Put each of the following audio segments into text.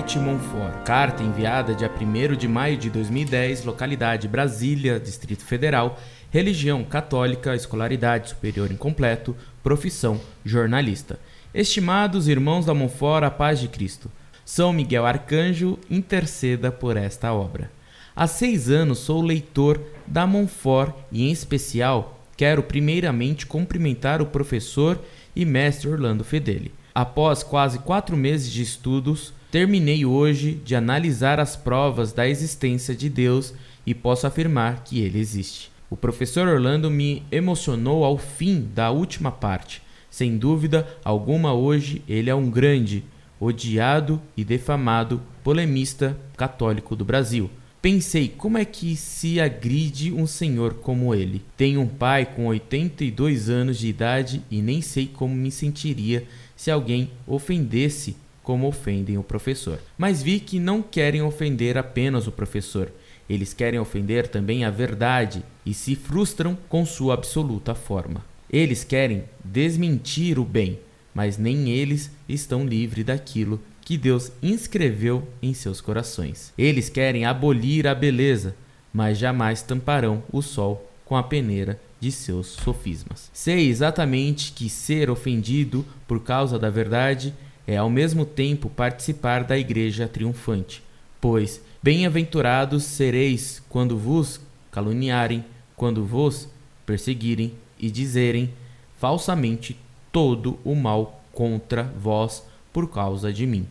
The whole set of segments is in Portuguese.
Bright Monfort. Carta enviada dia 1 de maio de 2010, localidade Brasília, Distrito Federal. Religião católica, escolaridade superior incompleto, profissão jornalista. Estimados irmãos da Monfort, a paz de Cristo. São Miguel Arcanjo interceda por esta obra. Há seis anos sou leitor da Monfort e, em especial, quero primeiramente cumprimentar o professor e mestre Orlando Fedeli. Após quase quatro meses de estudos, terminei hoje de analisar as provas da existência de Deus e posso afirmar que ele existe. O professor Orlando me emocionou ao fim da última parte. Sem dúvida alguma, hoje ele é um grande, odiado e defamado polemista católico do Brasil. Pensei como é que se agride um senhor como ele. Tenho um pai com 82 anos de idade e nem sei como me sentiria se alguém ofendesse como ofendem o professor. Mas vi que não querem ofender apenas o professor. Eles querem ofender também a verdade e se frustram com sua absoluta forma. Eles querem desmentir o bem, mas nem eles estão livres daquilo que Deus inscreveu em seus corações. Eles querem abolir a beleza, mas jamais tamparão o sol com a peneira de seus sofismas. Sei exatamente que ser ofendido por causa da verdade é ao mesmo tempo participar da igreja triunfante, pois bem-aventurados sereis quando vos caluniarem, quando vos perseguirem e dizerem falsamente todo o mal contra vós por causa de mim.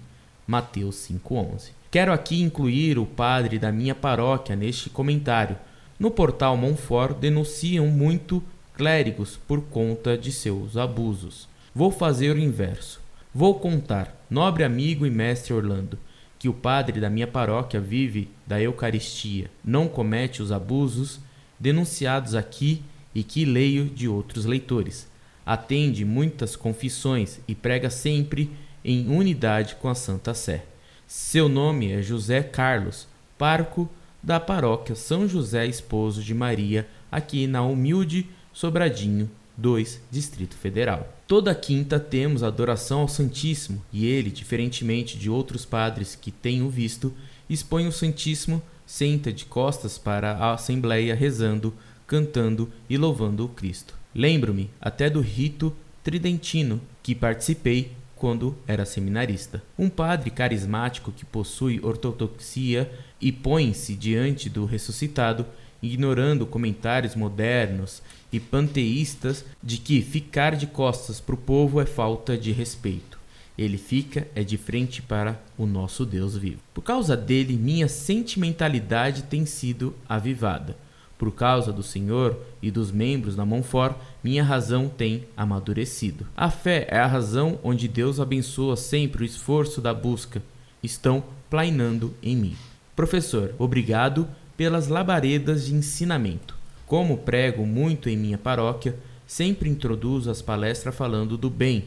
Mateus 5:11. Quero aqui incluir o padre da minha paróquia neste comentário. No portal Monfort denunciam muito clérigos por conta de seus abusos. Vou fazer o inverso. Vou contar, nobre amigo e mestre Orlando, que o padre da minha paróquia vive da Eucaristia, não comete os abusos denunciados aqui e que leio de outros leitores. Atende muitas confissões e prega sempre em unidade com a Santa Sé. Seu nome é José Carlos, parco da paróquia São José Esposo de Maria, aqui na humilde Sobradinho 2, Distrito Federal. Toda quinta temos adoração ao Santíssimo e ele, diferentemente de outros padres que tenho visto, expõe o Santíssimo, senta de costas para a Assembleia rezando, cantando e louvando o Cristo. Lembro-me até do rito tridentino que participei quando era seminarista. Um padre carismático que possui ortodoxia e põe-se diante do ressuscitado, ignorando comentários modernos e panteístas de que ficar de costas para o povo é falta de respeito. Ele fica é de frente para o nosso Deus vivo. Por causa dele, minha sentimentalidade tem sido avivada. Por causa do Senhor e dos membros da Monfort, minha razão tem amadurecido. A fé é a razão onde Deus abençoa sempre o esforço da busca. Estão plainando em mim. Professor, obrigado pelas labaredas de ensinamento. Como prego muito em minha paróquia, sempre introduzo as palestras falando do bem,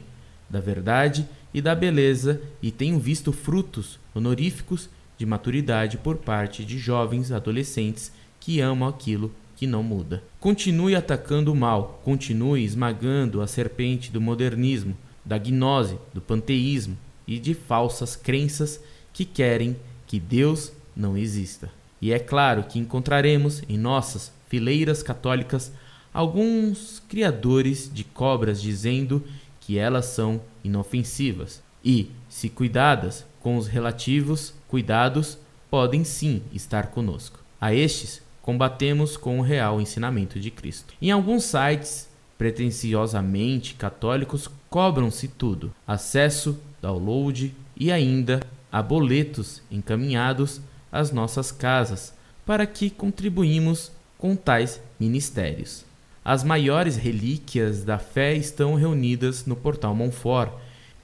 da verdade e da beleza e tenho visto frutos honoríficos de maturidade por parte de jovens adolescentes que amam aquilo que não muda. Continue atacando o mal, continue esmagando a serpente do modernismo, da gnose, do panteísmo e de falsas crenças que querem que Deus não exista. E é claro que encontraremos em nossas fileiras católicas alguns criadores de cobras dizendo que elas são inofensivas e, se cuidadas com os relativos cuidados, podem sim estar conosco. A estes combatemos com o real ensinamento de Cristo. Em alguns sites pretensiosamente católicos cobram-se tudo: acesso, download e ainda a boletos encaminhados às nossas casas para que contribuímos com tais ministérios. As maiores relíquias da fé estão reunidas no portal Monfort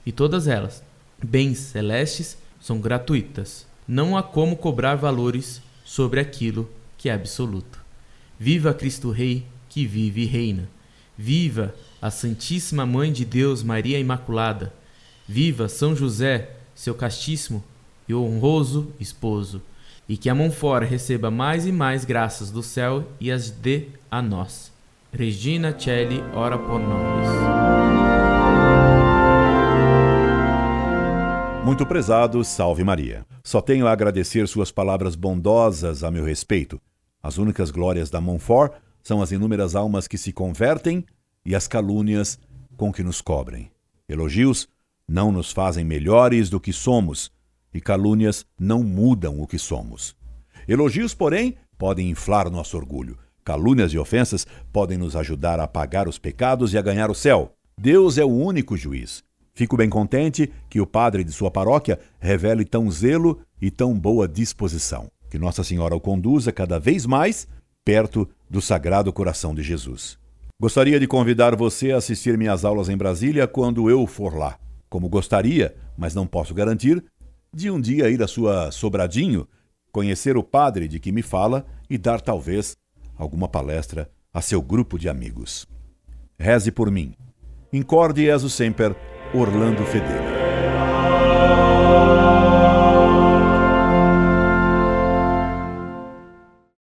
e todas elas, bens celestes, são gratuitas. Não há como cobrar valores sobre aquilo que é absoluto. Viva Cristo Rei, que vive e reina. Viva a Santíssima Mãe de Deus, Maria Imaculada. Viva São José, seu castíssimo e honroso esposo. E que a mão fora receba mais e mais graças do céu e as dê a nós. Regina Celli, ora por nós. Muito prezado, salve Maria. Só tenho a agradecer suas palavras bondosas a meu respeito. As únicas glórias da Montfort são as inúmeras almas que se convertem e as calúnias com que nos cobrem. Elogios não nos fazem melhores do que somos, e calúnias não mudam o que somos. Elogios, porém, podem inflar nosso orgulho. Calúnias e ofensas podem nos ajudar a apagar os pecados e a ganhar o céu. Deus é o único juiz. Fico bem contente que o padre de sua paróquia revele tão zelo e tão boa disposição. Que Nossa Senhora o conduza cada vez mais perto do Sagrado Coração de Jesus. Gostaria de convidar você a assistir minhas aulas em Brasília quando eu for lá. Como gostaria, mas não posso garantir, de um dia ir a sua Sobradinho, conhecer o padre de que me fala e dar talvez alguma palestra a seu grupo de amigos. Reze por mim. Incorde Jesus Semper, Orlando Fedeli.